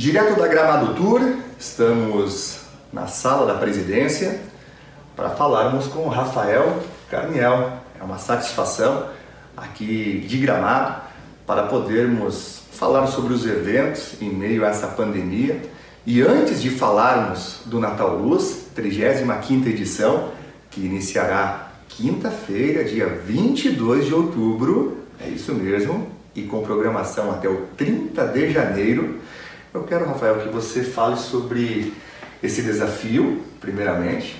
Direto da Gramado Tour, estamos na sala da presidência para falarmos com o Rafael Carniel. É uma satisfação aqui de Gramado para podermos falar sobre os eventos em meio a essa pandemia. E antes de falarmos do Natal Luz, 35ª edição, que iniciará quinta-feira, dia 22 de outubro, é isso mesmo, e com programação até o 30 de janeiro, eu quero, Rafael, que você fale sobre esse desafio, primeiramente,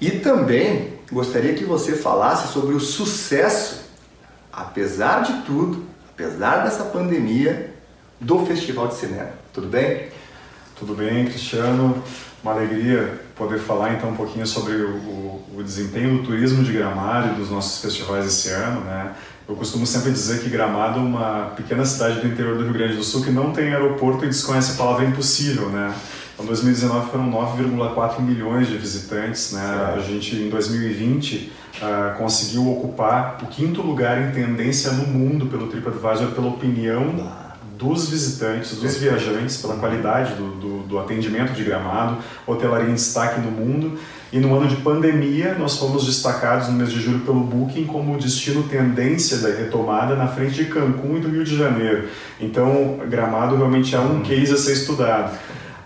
e também gostaria que você falasse sobre o sucesso, apesar de tudo, apesar dessa pandemia, do Festival de Cinema. Tudo bem? Tudo bem, Cristiano. Uma alegria poder falar então um pouquinho sobre o, o, o desempenho do turismo de Gramado e dos nossos festivais esse ano, né? Eu costumo sempre dizer que Gramado é uma pequena cidade do interior do Rio Grande do Sul que não tem aeroporto e desconhece a palavra impossível, né? Em 2019 foram 9,4 milhões de visitantes, né? Certo. A gente em 2020 uh, ah, conseguiu ocupar o quinto lugar em tendência no mundo pelo TripAdvisor pela opinião dos visitantes, dos viajantes, pela qualidade do, do, do atendimento de Gramado, hotelaria em destaque no mundo. E no ano de pandemia, nós fomos destacados no mês de julho pelo Booking como destino tendência da retomada na frente de Cancún e do Rio de Janeiro. Então, Gramado realmente é um case a ser estudado.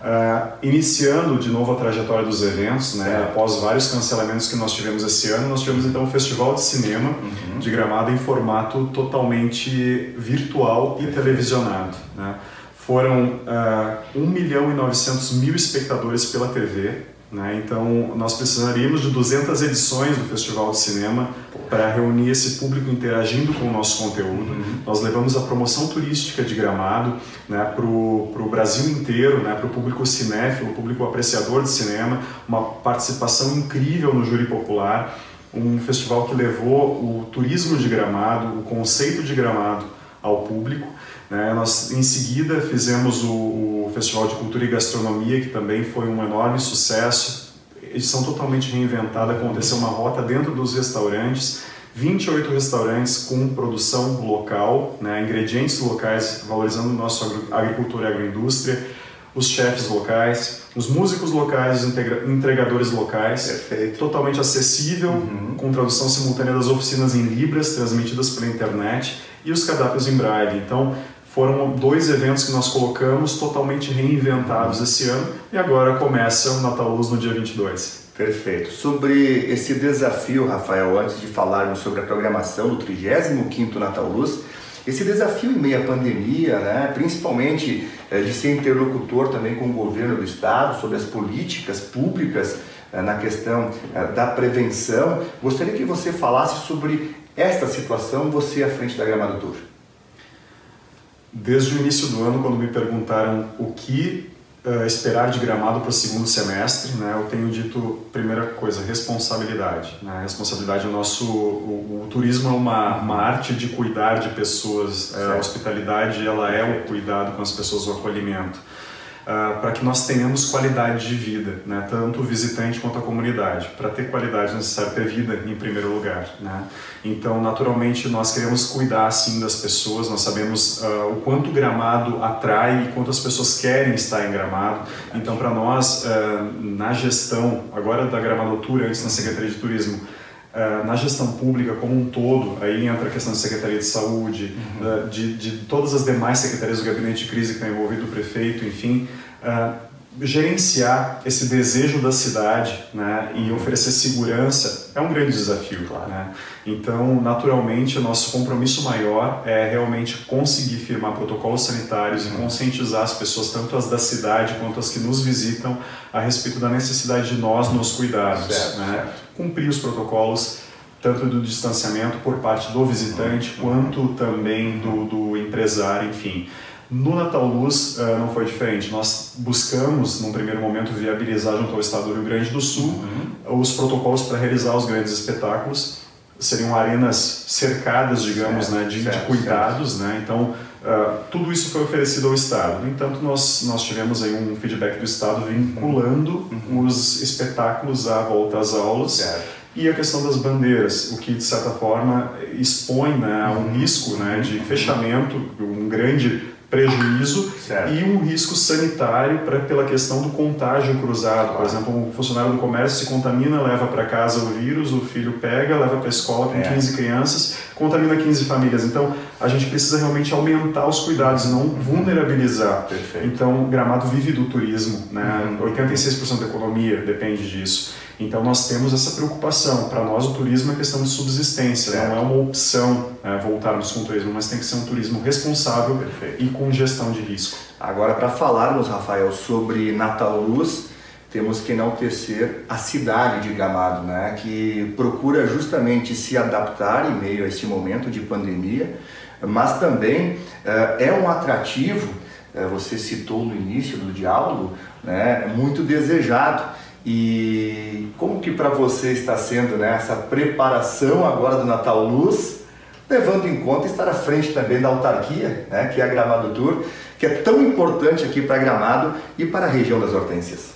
Uh, iniciando de novo a trajetória dos eventos, né, após vários cancelamentos que nós tivemos esse ano, nós tivemos então o Festival de Cinema uhum. de Gramado em formato totalmente virtual e televisionado. Né. Foram uh, 1 milhão e 900 mil espectadores pela TV, né? Então, nós precisaríamos de 200 edições do Festival de Cinema para reunir esse público interagindo com o nosso conteúdo. Uhum. Nós levamos a promoção turística de Gramado né, para o Brasil inteiro, né, para o público cinéfilo, o público apreciador de cinema, uma participação incrível no júri popular, um festival que levou o turismo de Gramado, o conceito de Gramado ao público. Né? Nós, em seguida, fizemos o, o, Festival de Cultura e Gastronomia, que também foi um enorme sucesso. Edição totalmente reinventada, aconteceu uma rota dentro dos restaurantes, 28 restaurantes com produção local, né? ingredientes locais, valorizando o nosso agricultura e agroindústria, os chefes locais, os músicos locais, os entregadores locais, Perfeito. totalmente acessível, uhum. com tradução simultânea das oficinas em libras transmitidas pela internet e os cardápios em braille. Então, foram dois eventos que nós colocamos totalmente reinventados esse ano e agora começa o Natal Luz no dia 22. Perfeito. Sobre esse desafio, Rafael, antes de falarmos sobre a programação do 35º Natal Luz, esse desafio em meio à pandemia, né, principalmente é, de ser interlocutor também com o governo do estado sobre as políticas públicas é, na questão é, da prevenção, gostaria que você falasse sobre esta situação, você à frente da Gramado Tour. Desde o início do ano, quando me perguntaram o que uh, esperar de Gramado para o segundo semestre, né, eu tenho dito, primeira coisa, responsabilidade. Né? Responsabilidade é nosso... O, o, turismo é uma, uma arte de cuidar de pessoas, a hospitalidade ela é o cuidado com as pessoas, o acolhimento uh, para que nós tenhamos qualidade de vida, né? tanto o visitante quanto a comunidade. Para ter qualidade é necessário ter vida em primeiro lugar. Né? Então, naturalmente, nós queremos cuidar sim das pessoas, nós sabemos uh, o quanto o gramado atrai e quanto as pessoas querem estar em gramado. Então, para nós, uh, na gestão, agora da Gramadotura, antes na Secretaria de Turismo, na gestão pública como um todo, aí entra a questão da Secretaria de Saúde, uhum. uh, de, de, todas as demais secretarias do gabinete de crise que estão envolvido, o prefeito, enfim, uh, gerenciar esse desejo da cidade né, e oferecer segurança é um grande desafio. Claro. Né? Então, naturalmente, o nosso compromisso maior é realmente conseguir firmar protocolos sanitários e conscientizar as pessoas, tanto as da cidade quanto as que nos visitam, a respeito da necessidade de nós nos cuidarmos. Certo, né? certo. Cumprir os protocolos tanto do distanciamento por parte do visitante, uhum. quanto também do, do empresário, enfim. No Natal Luz uh, não foi diferente. Nós buscamos, num primeiro momento, viabilizar junto ao Estado do Rio Grande do Sul uhum. os protocolos para realizar os grandes espetáculos. Seriam arenas cercadas, digamos, certo, né, de, certo, de cuidados. Né? Então, uh, tudo isso foi oferecido ao Estado. No entanto, nós, nós tivemos aí um feedback do Estado vinculando uhum. os espetáculos à volta às aulas. E a questão das bandeiras, o que de certa forma expõe né, a um uhum. risco né, de fechamento, um grande prejuízo certo. e um risco sanitário pra, pela questão do contágio cruzado. Por exemplo, um funcionário do comércio se contamina, leva para casa o vírus, o filho pega, leva para a escola com é. 15 crianças, contamina 15 famílias. Então, a gente precisa realmente aumentar os cuidados, não vulnerabilizar. Perfeito. Então, Gramado vive do turismo, né? Uhum. 86% da economia depende disso. Então nós temos essa preocupação. Para nós o turismo é questão de subsistência, certo. não é uma opção né, voltarmos com o turismo, mas tem que ser um turismo responsável Perfeito. e com gestão de risco. Agora, para falarmos, Rafael, sobre Natal Luz, temos que enaltecer a cidade de Gramado, né, que procura justamente se adaptar em meio a este momento de pandemia, mas também uh, é um atrativo, uh, você citou no início do diálogo, né, muito desejado e como que para você está sendo né, essa preparação agora do Natal Luz, levando em conta estar à frente também da autarquia, né, que é a Gramado Tour, que é tão importante aqui para Gramado e para a região das Hortênsias?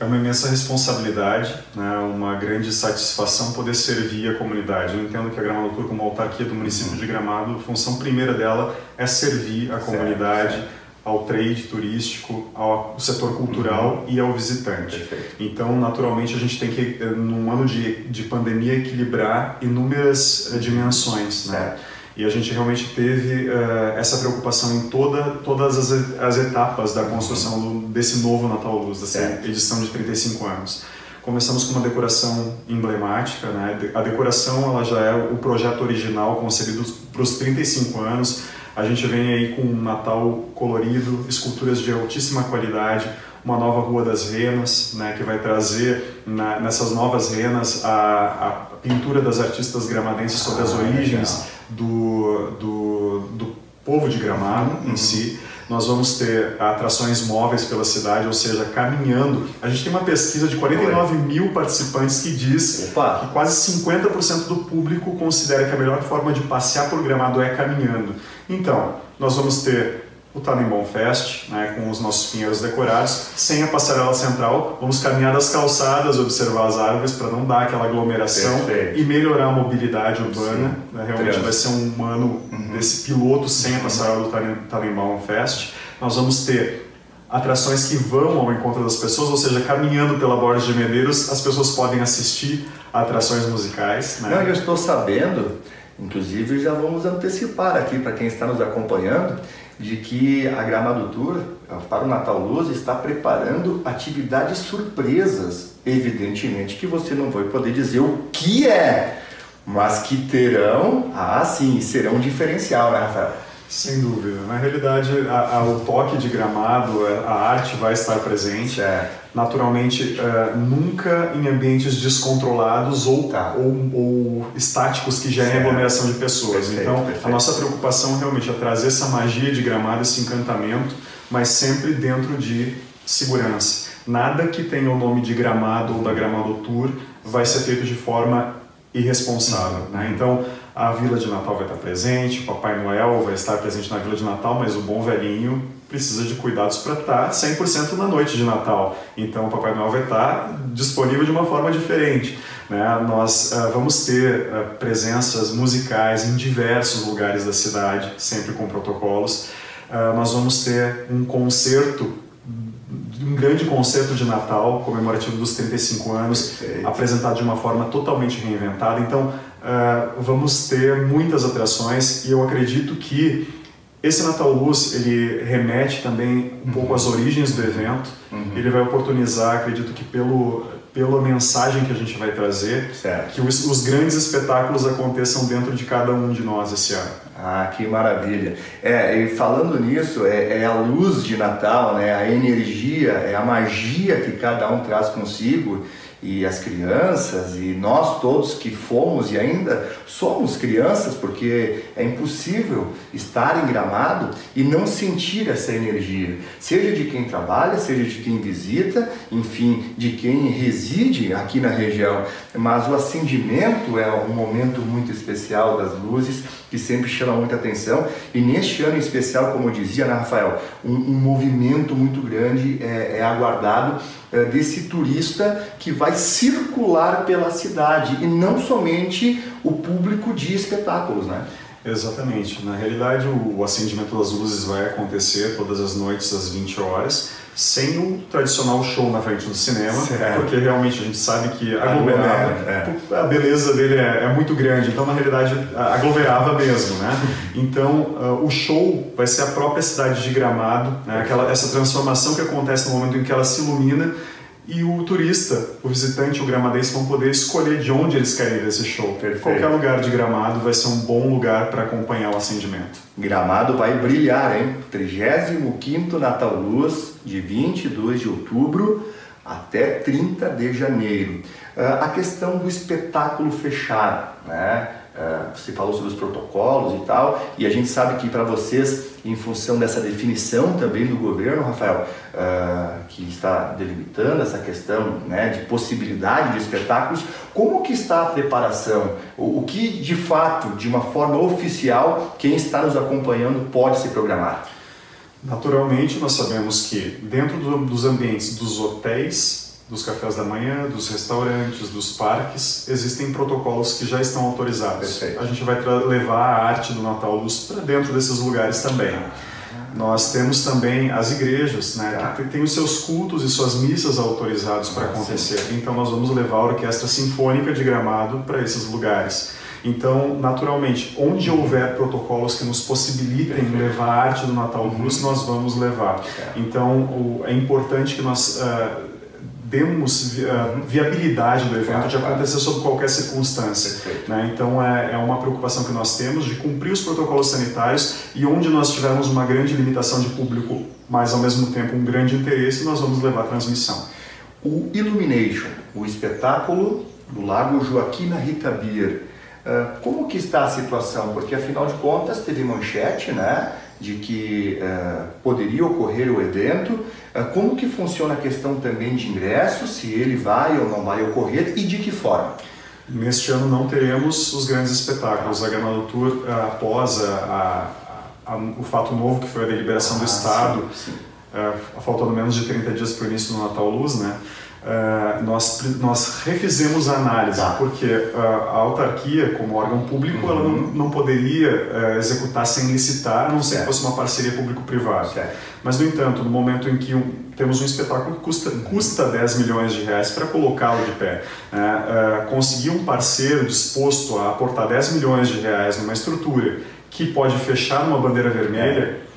É uma imensa responsabilidade, né, uma grande satisfação poder servir a comunidade. Eu entendo que a Gramado Tour, como autarquia do município de Gramado, a função primeira dela é servir a comunidade. Certo, certo ao trade turístico, ao setor cultural uhum. e ao visitante. Perfeito. Então, naturalmente, a gente tem que, eh, num ano de, de pandemia, equilibrar inúmeras uh, dimensões. Né? E a gente realmente teve uh, essa preocupação em toda, todas as, as etapas da construção uhum. do, desse novo Natal Luz, dessa certo. edição de 35 anos. Começamos com uma decoração emblemática, né? A decoração ela já é o projeto original concebido para os 35 anos, a gente vem aí com um Natal colorido, esculturas de altíssima qualidade, uma nova Rua das Renas, né, que vai trazer na, nessas novas renas a, a, pintura das artistas gramadenses sobre as ah, origens do, do, do povo de Gramado uhum. em si. Nós vamos ter atrações móveis pela cidade, ou seja, caminhando. A gente tem uma pesquisa de 49 Oi. mil participantes que diz Opa. que quase 50% do público considera que a melhor forma de passear por Gramado é caminhando. Então, nós vamos ter o Tanimbom Fest, né, com os nossos pinheiros decorados, sem a passarela central. Vamos caminhar das calçadas, observar as árvores para não dar aquela aglomeração Perfeito. e melhorar a mobilidade urbana. Né, realmente vai ser um ano uhum. desse piloto sem a passarela do Tanimbom Fest. Nós vamos ter atrações que vão ao encontro das pessoas, ou seja, caminhando pela Borda de Medeiros, as pessoas podem assistir a atrações musicais. Né? Não, eu estou sabendo, inclusive já vamos antecipar aqui para quem está nos acompanhando, de que a Gramado Tour, para o Natal Luz, está preparando atividades surpresas. Evidentemente que você não vai poder dizer o que é, mas que terão, ah sim, serão um diferencial, né Rafael? Sem dúvida. Na realidade, a, a, o toque de gramado, a arte vai estar presente. Naturalmente, uh, nunca em ambientes descontrolados ou, tá. ou, ou, estáticos que gerem aglomeração de pessoas. Perfeito, então, perfeito. a nossa preocupação realmente é trazer essa magia de gramado, esse encantamento, mas sempre dentro de segurança. Nada que tenha o nome de gramado ou da Gramado Tour vai ser feito de forma irresponsável. Né? Uhum. Então, a Vila de Natal vai estar presente, o Papai Noel vai estar presente na Vila de Natal, mas o bom velhinho precisa de cuidados para estar 100% na noite de Natal. Então, o Papai Noel vai estar disponível de uma forma diferente. Né? Nós uh, vamos ter uh, presenças musicais em diversos lugares da cidade, sempre com protocolos. Uh, nós vamos ter um concerto um grande concerto de Natal comemorativo dos 35 anos, Perfeito. apresentado de uma forma totalmente reinventada. Então, uh, vamos ter muitas atrações e eu acredito que esse Natal Luz ele remete também um uhum. pouco às origens do evento. Uhum. Ele vai oportunizar, acredito que pelo pela mensagem que a gente vai trazer, certo. que os, os, grandes espetáculos aconteçam dentro de cada um de nós esse ano. Ah, que maravilha! É, e falando nisso, é, é, a luz de Natal, né? A energia, é a magia que cada um traz consigo e as crianças e nós todos que fomos e ainda somos crianças, porque é impossível estar em Gramado e não sentir essa energia, seja de quem trabalha, seja de quem visita, enfim, de quem reside aqui na região. Mas o acendimento é um momento muito especial das luzes que sempre chama muita atenção e neste ano em especial, como eu dizia, né, Rafael, um, um movimento muito grande é, é aguardado é, desse turista que vai circular pela cidade e não somente o público de espetáculos, né? Exatamente. Na realidade, o acendimento das luzes vai acontecer todas as noites às 20 horas, sem o tradicional show na frente do cinema, certo. porque realmente a gente sabe que aglomerava, é. a beleza dele é, é, muito grande, então na realidade aglomerava mesmo, né? Então uh, o show vai ser a própria cidade de Gramado, né? Aquela, essa transformação que acontece no momento em que ela se ilumina e o turista, o visitante, o gramadense vão poder escolher de onde eles querem ver esse show. Perfeito. Qualquer lugar de Gramado vai ser um bom lugar para acompanhar o acendimento. Gramado vai brilhar, hein? 35º Natal Luz, de 22 de outubro até 30 de janeiro. Uh, a questão do espetáculo fechado, né? Uh, você falou sobre os protocolos e tal, e a gente sabe que para vocês, em função dessa definição também do governo, Rafael, uh, que está delimitando essa questão né, de possibilidade de espetáculos, como que está a preparação? O, o, que de fato, de uma forma oficial, quem está nos acompanhando pode se programar? Naturalmente, nós sabemos que dentro do, dos ambientes dos hotéis dos cafés da manhã, dos restaurantes, dos parques, existem protocolos que já estão autorizados. Perfeito. A gente vai levar a arte do Natal Luz para dentro desses lugares também. Nós temos também as igrejas, né, tá. que têm os seus cultos e suas missas autorizados para ah, acontecer. Sim. Então nós vamos levar a Orquestra Sinfônica de Gramado para esses lugares. Então, naturalmente, onde houver protocolos que nos possibilitem Perfeito. levar a arte do Natal Luz, uhum. nós vamos levar. Então, o, é importante que nós uh, demos uh, viabilidade do evento de acontecer sob qualquer circunstância. Né? Então é, é, uma preocupação que nós temos de cumprir os protocolos sanitários e onde nós tivermos uma grande limitação de público, mas ao mesmo tempo um grande interesse, nós vamos levar a transmissão. O Illumination, o espetáculo do Lago Joaquim Rita Beer, uh, como que está a situação? Porque afinal de contas teve manchete, né? De que uh, poderia ocorrer o evento, uh, como que funciona a questão também de ingressos, se ele vai ou não vai ocorrer e de que forma? Neste ano não teremos os grandes espetáculos. A Granada Tour, uh, após a, a, a, o fato novo que foi a deliberação ah, do Estado, sim, sim. faltando menos de 30 dias para o início do Natal Luz, né? Uh, nós, nós refizemos a análise, tá. porque uh, a autarquia, como órgão público, uhum. ela não, não poderia uh, executar sem licitar, a não ser que fosse uma parceria público-privada. Mas, no entanto, no momento em que um, temos um espetáculo que custa, custa 10 milhões de reais para colocá-lo de pé, né, conseguir um parceiro disposto a aportar 10 milhões de reais numa estrutura que pode fechar uma bandeira vermelha, é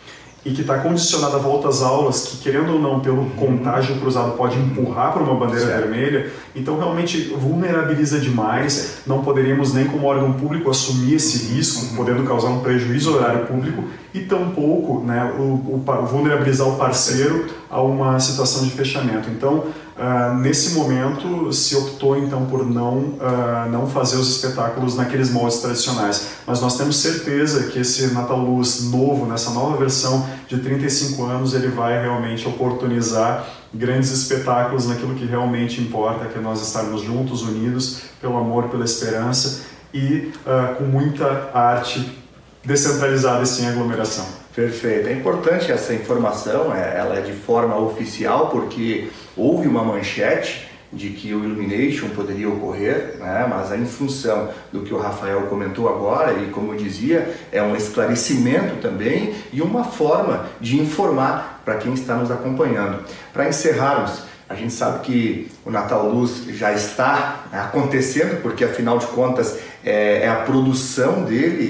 e que está condicionada a volta às aulas, que querendo ou não, pelo contágio cruzado, pode empurrar para uma bandeira certo. vermelha, então realmente vulnerabiliza demais. Não poderíamos nem como órgão público assumir esse risco, podendo causar um prejuízo ao horário público, e tampouco né, o, o, vulnerabilizar o parceiro a uma situação de fechamento. Então, Uh, nesse momento se optou então por não uh, não fazer os espetáculos naqueles moldes tradicionais, mas nós temos certeza que esse Natal Luz novo, nessa nova versão de 35 anos, ele vai realmente oportunizar grandes espetáculos naquilo que realmente importa, que é nós estarmos juntos, unidos pelo amor, pela esperança e uh, com muita arte descentralizada e sem aglomeração. Perfeito. É importante essa informação, é, ela é de forma oficial porque houve uma manchete de que o Illumination poderia ocorrer, né? mas em função do que o Rafael comentou agora, e como eu dizia, é um esclarecimento também e uma forma de informar para quem está nos acompanhando. Para encerrarmos, a gente sabe que o Natal Luz já está acontecendo, porque afinal de contas é, é a produção dele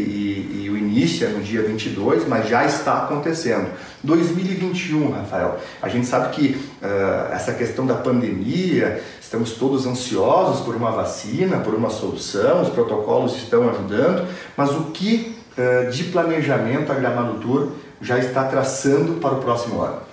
inicia no dia 22, mas já está acontecendo. 2021, Rafael, a gente sabe que uh, essa questão da pandemia, estamos todos ansiosos por uma vacina, por uma solução, os protocolos estão ajudando, mas o que uh, de planejamento a Gramado Tour já está traçando para o próximo ano?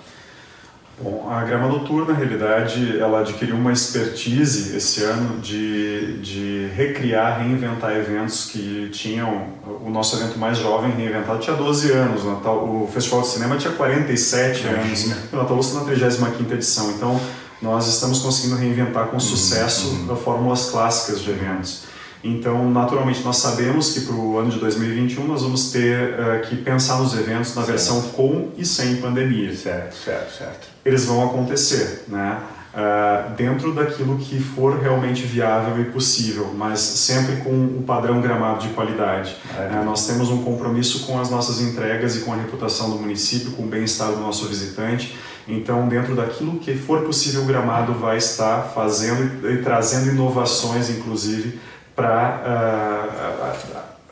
Bom, a Grama Noturna, na realidade, ela adquiriu uma expertise esse ano de, de recriar, reinventar eventos que tinham. O nosso evento mais jovem reinventado tinha 12 anos, o, Natal, o Festival de Cinema tinha 47 anos, o Natal está na 35 edição. Então, nós estamos conseguindo reinventar com uhum, sucesso uhum. fórmulas clássicas de eventos. Então, naturalmente, nós sabemos que para o ano de 2021 nós vamos ter uh, que pensar nos eventos na certo. versão com e sem pandemia. Certo, certo, certo. Eles vão acontecer, né? Uh, dentro daquilo que for realmente viável e possível, mas sempre com o padrão gramado de qualidade. É. Uh, nós temos um compromisso com as nossas entregas e com a reputação do município, com o bem-estar do nosso visitante. Então, dentro daquilo que for possível, o gramado vai estar fazendo e, e trazendo inovações, inclusive, para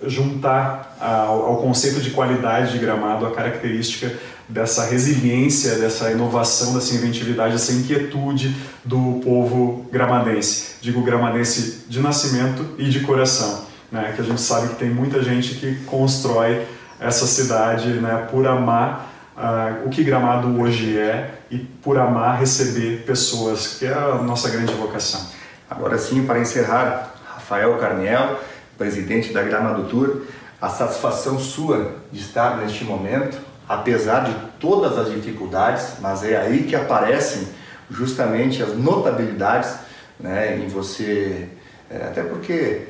uh, juntar ao, ao conceito de qualidade de gramado a característica dessa resiliência, dessa inovação, dessa inventividade, dessa inquietude do povo gramadense. Digo gramadense de nascimento e de coração, né? que a gente sabe que tem muita gente que constrói essa cidade né, por amar uh, o que Gramado hoje é e por amar receber pessoas, que é a nossa grande vocação. Agora sim, para encerrar, Rafael Carniel, presidente da Gramado Tour, a satisfação sua de estar neste momento apesar de todas as dificuldades, mas é aí que aparecem justamente as notabilidades né, em você, é, até porque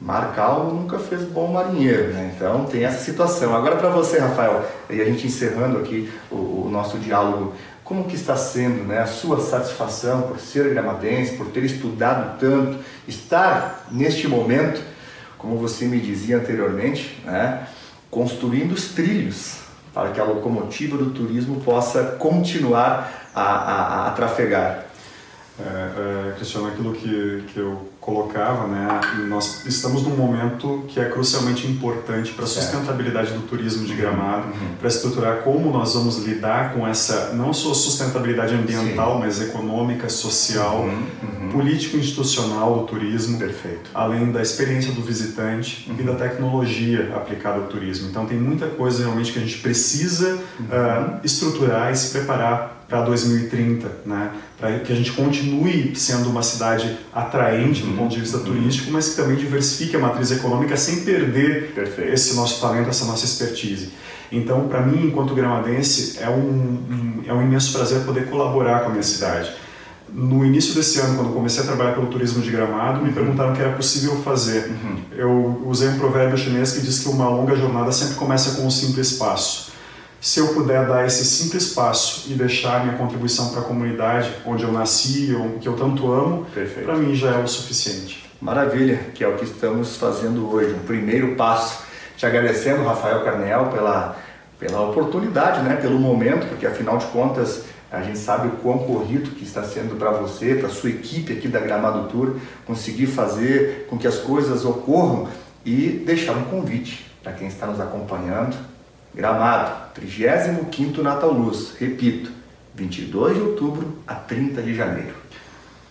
mar calmo nunca fez bom marinheiro, né? então tem essa situação. Agora para você, Rafael, e a gente encerrando aqui o, o, nosso diálogo, como que está sendo né, a sua satisfação por ser gramadense, por ter estudado tanto, estar neste momento, como você me dizia anteriormente, né, construindo os trilhos para que a locomotiva do turismo possa continuar a, a, a trafegar. É, é, Cristiano, aquilo que, que eu colocava, né, nós estamos num momento que é crucialmente importante para a sustentabilidade do turismo de Gramado, uhum. para estruturar como nós vamos lidar com essa, não só sustentabilidade ambiental, Sim. mas econômica, social, uhum. Uhum. político-institucional do turismo, Perfeito. além da experiência do visitante e da uhum. tecnologia aplicada ao turismo. Então tem muita coisa realmente que a gente precisa uh, estruturar e se preparar para 2030, né? para que a gente continue sendo uma cidade atraente do ponto de vista uhum. turístico, mas que também diversifique a matriz econômica sem perder Perfeito. esse nosso talento, essa nossa expertise. Então, para mim, enquanto gramadense, é um, um, é um imenso prazer poder colaborar com a minha cidade. No início desse ano, quando comecei a trabalhar pelo turismo de Gramado, me perguntaram o que era possível fazer. Uhum. Eu usei um provérbio chinês que diz que uma longa jornada sempre começa com um simples passo se eu puder dar esse simples passo e deixar minha contribuição para a comunidade onde eu nasci, que eu tanto amo, para mim já é o suficiente. Maravilha, que é o que estamos fazendo hoje, um primeiro passo. Te agradecendo, Rafael Carnel, pela, pela oportunidade, né, pelo momento, porque afinal de contas a gente sabe o quão corrido que está sendo para você, para a sua equipe aqui da Gramado Tour, conseguir fazer com que as coisas ocorram e deixar um convite para quem está nos acompanhando Gramado, 35º Natal Luz, repito, 22 de outubro a 30 de janeiro.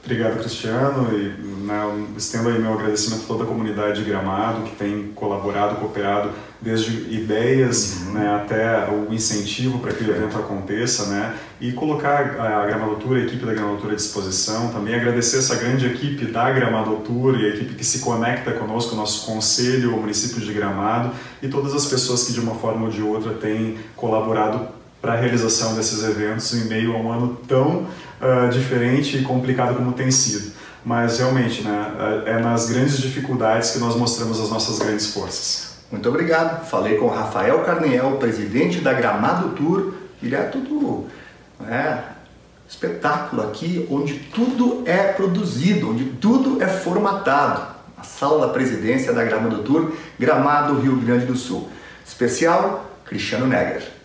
Obrigado, Cristiano, e né, estendo aí meu agradecimento a toda a comunidade de Gramado que tem colaborado, cooperado, desde ideias uhum. né, até o incentivo para que o evento aconteça, né, e colocar a Gramadotura, a equipe da Gramadotura à disposição, também agradecer essa grande equipe da Gramadotura e a equipe que se conecta conosco, nosso conselho, o município de Gramado, e todas as pessoas que de uma forma ou de outra têm colaborado para a realização desses eventos em meio a um ano tão uh, diferente e complicado como tem sido. Mas realmente, né, é nas grandes dificuldades que nós mostramos as nossas grandes forças. Muito obrigado. Falei com Rafael Carniel, presidente da Gramado Tour, direto do né, espetáculo aqui, onde tudo é produzido, onde tudo é formatado. A sala da presidência da Gramado Tour, Gramado, Rio Grande do Sul. Especial, Cristiano Neger.